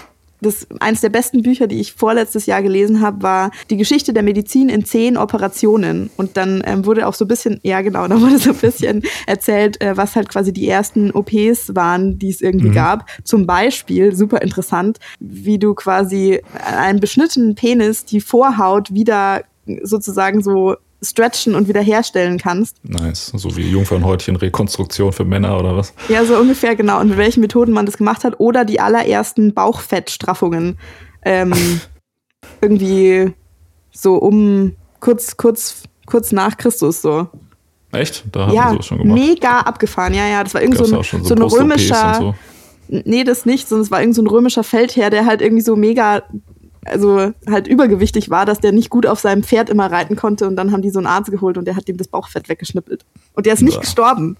das eines der besten Bücher, die ich vorletztes Jahr gelesen habe, war die Geschichte der Medizin in zehn Operationen. Und dann ähm, wurde auch so ein bisschen, ja genau, da wurde so ein bisschen erzählt, äh, was halt quasi die ersten OPs waren, die es irgendwie mhm. gab. Zum Beispiel, super interessant, wie du quasi einen beschnittenen Penis die Vorhaut wieder sozusagen so stretchen und wiederherstellen kannst. Nice. So wie Jungfernhäutchen Rekonstruktion für Männer oder was? Ja, so ungefähr, genau. Und mit welchen Methoden man das gemacht hat. Oder die allerersten Bauchfettstraffungen. Ähm, irgendwie so um kurz, kurz, kurz nach Christus so. Echt? Da haben ja, wir schon gemacht. Mega abgefahren, ja, ja. Das war irgendwie so ein, so, so ein römischer. So. Nee, das nicht, sondern es war irgend so ein römischer Feldherr, der halt irgendwie so mega also halt übergewichtig war, dass der nicht gut auf seinem Pferd immer reiten konnte und dann haben die so einen Arzt geholt und der hat ihm das Bauchfett weggeschnippelt. Und der ist nicht ja. gestorben.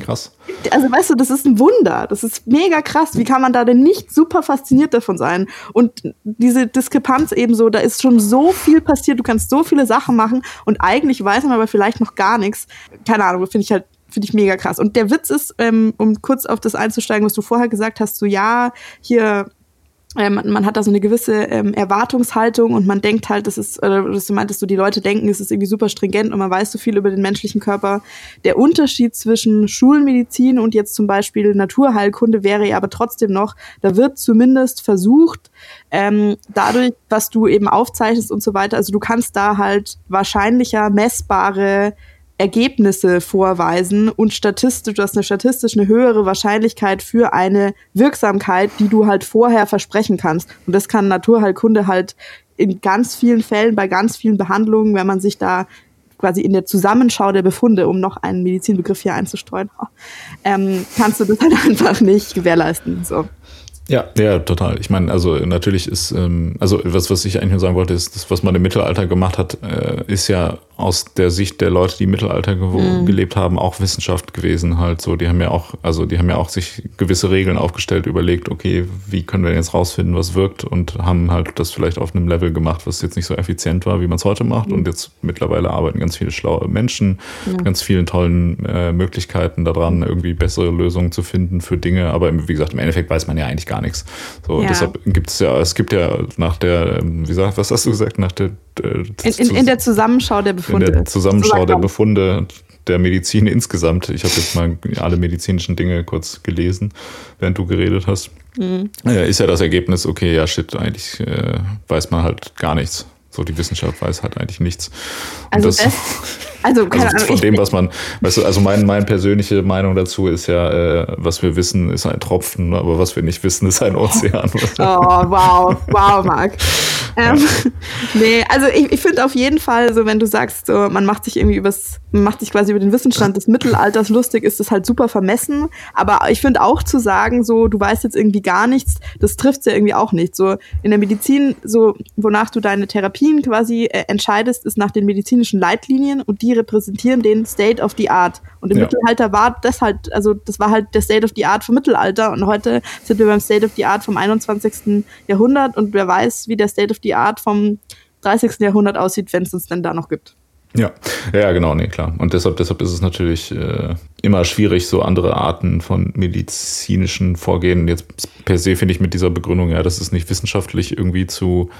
Krass. Also weißt du, das ist ein Wunder. Das ist mega krass. Wie kann man da denn nicht super fasziniert davon sein? Und diese Diskrepanz ebenso, da ist schon so viel passiert, du kannst so viele Sachen machen und eigentlich weiß man aber vielleicht noch gar nichts. Keine Ahnung, finde ich halt finde ich mega krass. Und der Witz ist, ähm, um kurz auf das einzusteigen, was du vorher gesagt hast, so ja, hier ähm, man hat da so eine gewisse ähm, Erwartungshaltung und man denkt halt, das ist, oder du meintest du, die Leute denken, es ist irgendwie super stringent und man weiß so viel über den menschlichen Körper. Der Unterschied zwischen Schulmedizin und jetzt zum Beispiel Naturheilkunde wäre ja aber trotzdem noch, da wird zumindest versucht, ähm, dadurch, was du eben aufzeichnest und so weiter, also du kannst da halt wahrscheinlicher messbare Ergebnisse vorweisen und statistisch, du hast eine statistisch eine höhere Wahrscheinlichkeit für eine Wirksamkeit, die du halt vorher versprechen kannst. Und das kann Naturheilkunde halt in ganz vielen Fällen, bei ganz vielen Behandlungen, wenn man sich da quasi in der Zusammenschau der Befunde, um noch einen Medizinbegriff hier einzustreuen, ähm, kannst du das halt einfach nicht gewährleisten. So. Ja, ja, total. Ich meine, also natürlich ist, ähm, also was, was ich eigentlich nur sagen wollte, ist, das, was man im Mittelalter gemacht hat, äh, ist ja aus der Sicht der Leute, die im Mittelalter ge mhm. gelebt haben, auch Wissenschaft gewesen halt so. Die haben ja auch, also die haben ja auch sich gewisse Regeln aufgestellt, überlegt, okay, wie können wir jetzt rausfinden, was wirkt und haben halt das vielleicht auf einem Level gemacht, was jetzt nicht so effizient war, wie man es heute macht. Mhm. Und jetzt mittlerweile arbeiten ganz viele schlaue Menschen, mhm. ganz vielen tollen äh, Möglichkeiten daran, irgendwie bessere Lösungen zu finden für Dinge. Aber wie gesagt, im Endeffekt weiß man ja eigentlich gar nichts. So, ja. deshalb gibt es ja, es gibt ja nach der, ähm, wie gesagt, was hast du gesagt, nach der in, in, in der Zusammenschau der Befunde. In der Zusammenschau der Befunde der Medizin insgesamt. Ich habe jetzt mal alle medizinischen Dinge kurz gelesen, während du geredet hast. Mhm. Ist ja das Ergebnis, okay, ja, shit, eigentlich äh, weiß man halt gar nichts. So, die Wissenschaft weiß halt eigentlich nichts. Also, das, das, also, keine also von dem, was man, weißt du, also mein, meine persönliche Meinung dazu ist ja, äh, was wir wissen, ist ein Tropfen, aber was wir nicht wissen, ist ein Ozean. oh, wow, wow, Marc. Ähm, nee, also ich, ich finde auf jeden Fall, so wenn du sagst, so, man macht sich irgendwie übers, man macht sich quasi über den Wissensstand des Mittelalters lustig, ist das halt super vermessen. Aber ich finde auch zu sagen, so, du weißt jetzt irgendwie gar nichts, das trifft ja irgendwie auch nicht. So in der Medizin, so, wonach du deine Therapien quasi äh, entscheidest, ist nach den medizinischen Leitlinien und die repräsentieren den State of the Art. Und im ja. Mittelalter war das halt, also das war halt der State of the Art vom Mittelalter und heute sind wir beim State of the Art vom 21. Jahrhundert und wer weiß, wie der State of the Art vom 30. Jahrhundert aussieht, wenn es uns denn da noch gibt. Ja, ja, genau, nee, klar. Und deshalb, deshalb ist es natürlich äh, immer schwierig, so andere Arten von medizinischen Vorgehen. Jetzt per se finde ich mit dieser Begründung, ja, das ist nicht wissenschaftlich irgendwie zu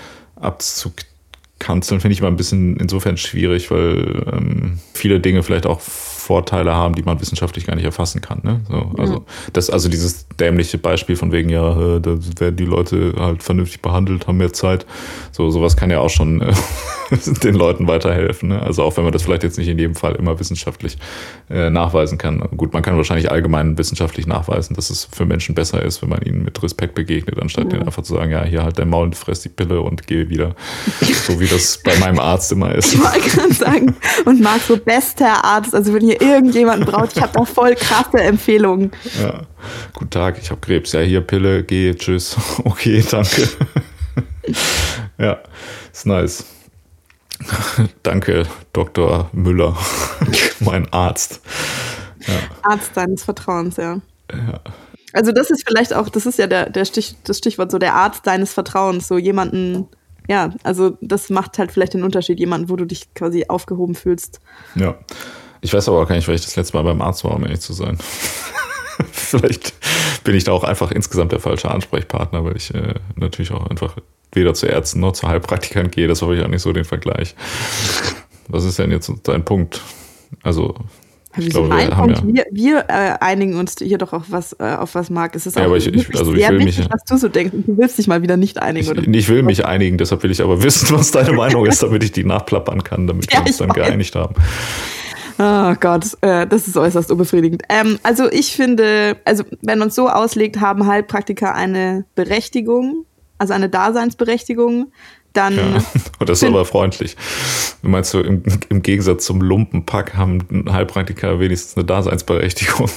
abzukanzeln, finde ich mal ein bisschen insofern schwierig, weil ähm, viele Dinge vielleicht auch Vorteile haben, die man wissenschaftlich gar nicht erfassen kann. Ne? So, also, mhm. das, also dieses dämliche Beispiel von wegen, ja, äh, da werden die Leute halt vernünftig behandelt, haben mehr Zeit. So, sowas kann ja auch schon äh, den Leuten weiterhelfen. Ne? Also auch wenn man das vielleicht jetzt nicht in jedem Fall immer wissenschaftlich äh, nachweisen kann. Gut, man kann wahrscheinlich allgemein wissenschaftlich nachweisen, dass es für Menschen besser ist, wenn man ihnen mit Respekt begegnet, anstatt mhm. denen einfach zu sagen, ja, hier halt dein Maul, fress die Pille und gehe wieder. so wie das bei meinem Arzt immer ist. Ich wollte gerade sagen, und Marc, so bester Arzt, also wenn ihr irgendjemanden braucht, ich habe da voll krasse Empfehlungen. Ja. Guten Tag, ich habe Krebs. Ja, hier Pille, geh, tschüss. Okay, danke. ja, ist nice. Danke, Dr. Müller, mein Arzt. Ja. Arzt deines Vertrauens, ja. ja. Also das ist vielleicht auch, das ist ja der, der Stich, das Stichwort, so der Arzt deines Vertrauens, so jemanden, ja, also das macht halt vielleicht den Unterschied, jemanden, wo du dich quasi aufgehoben fühlst. Ja. Ich weiß aber auch gar nicht, weil ich das letzte Mal beim Arzt war, um ehrlich zu sein. vielleicht bin ich da auch einfach insgesamt der falsche Ansprechpartner, weil ich äh, natürlich auch einfach weder zu Ärzten noch zu Heilpraktikern gehe. Das habe ich auch nicht so den Vergleich. Was ist denn jetzt dein Punkt? Also, ich glaube, wir, Punkt, ja wir, wir äh, einigen uns hier doch auf was, äh, auf was Marc. Es ist ja, auch aber ich, ich, also ich will wichtig, mich, was du so denkst. Du willst dich mal wieder nicht einigen. Ich, ich will mich einigen, deshalb will ich aber wissen, was deine Meinung ist, damit ich die nachplappern kann, damit ja, wir uns dann weiß. geeinigt haben. Oh Gott, äh, das ist äußerst unbefriedigend. Ähm, also ich finde, also wenn man es so auslegt, haben Heilpraktiker eine Berechtigung, also eine Daseinsberechtigung. Dann ja, das ist aber freundlich. Du meinst so, im, im Gegensatz zum Lumpenpack haben Heilpraktiker wenigstens eine Daseinsberechtigung.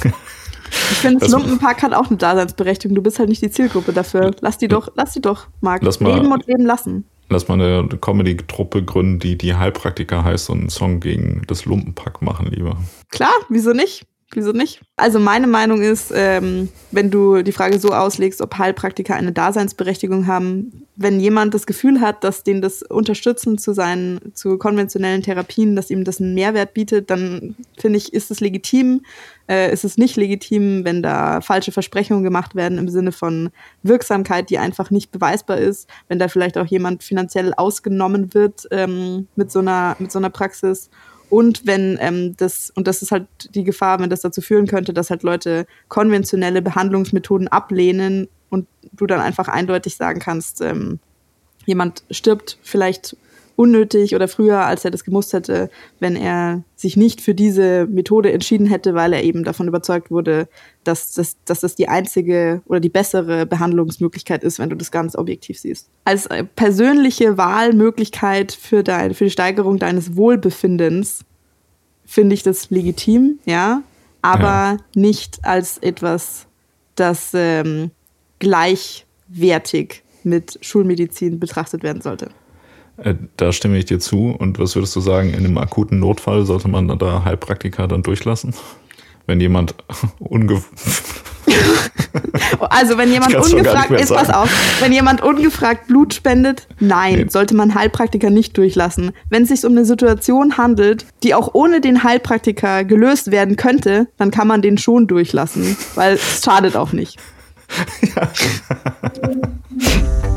Ich finde, das Lumpenpack hat auch eine Daseinsberechtigung. Du bist halt nicht die Zielgruppe dafür. Lass die doch, lass die doch, Marc. Lass mal, leben und leben lassen. Lass mal eine Comedy-Truppe gründen, die die Heilpraktiker heißt und einen Song gegen das Lumpenpack machen lieber. Klar, wieso nicht? Wieso nicht? Also meine Meinung ist, ähm, wenn du die Frage so auslegst, ob Heilpraktiker eine Daseinsberechtigung haben, wenn jemand das Gefühl hat, dass denen das Unterstützen zu seinen, zu konventionellen Therapien, dass ihm das einen Mehrwert bietet, dann finde ich, ist es legitim. Äh, ist es nicht legitim, wenn da falsche Versprechungen gemacht werden im Sinne von Wirksamkeit, die einfach nicht beweisbar ist, wenn da vielleicht auch jemand finanziell ausgenommen wird ähm, mit so einer, mit so einer Praxis und wenn ähm, das, und das ist halt die Gefahr, wenn das dazu führen könnte, dass halt Leute konventionelle Behandlungsmethoden ablehnen und du dann einfach eindeutig sagen kannst, ähm, jemand stirbt vielleicht unnötig oder früher, als er das gemusst hätte, wenn er sich nicht für diese Methode entschieden hätte, weil er eben davon überzeugt wurde, dass das, dass das die einzige oder die bessere Behandlungsmöglichkeit ist, wenn du das ganz objektiv siehst. Als persönliche Wahlmöglichkeit für, dein, für die Steigerung deines Wohlbefindens finde ich das legitim, ja, aber ja. nicht als etwas, das ähm, gleichwertig mit Schulmedizin betrachtet werden sollte. Äh, da stimme ich dir zu. Und was würdest du sagen, in einem akuten Notfall sollte man da Heilpraktiker dann durchlassen? Wenn jemand unge Also wenn jemand ungefragt ist, pass auf, wenn jemand ungefragt Blut spendet, nein, nee. sollte man Heilpraktiker nicht durchlassen. Wenn es sich um eine Situation handelt, die auch ohne den Heilpraktiker gelöst werden könnte, dann kann man den schon durchlassen, weil es schadet auch nicht. ja.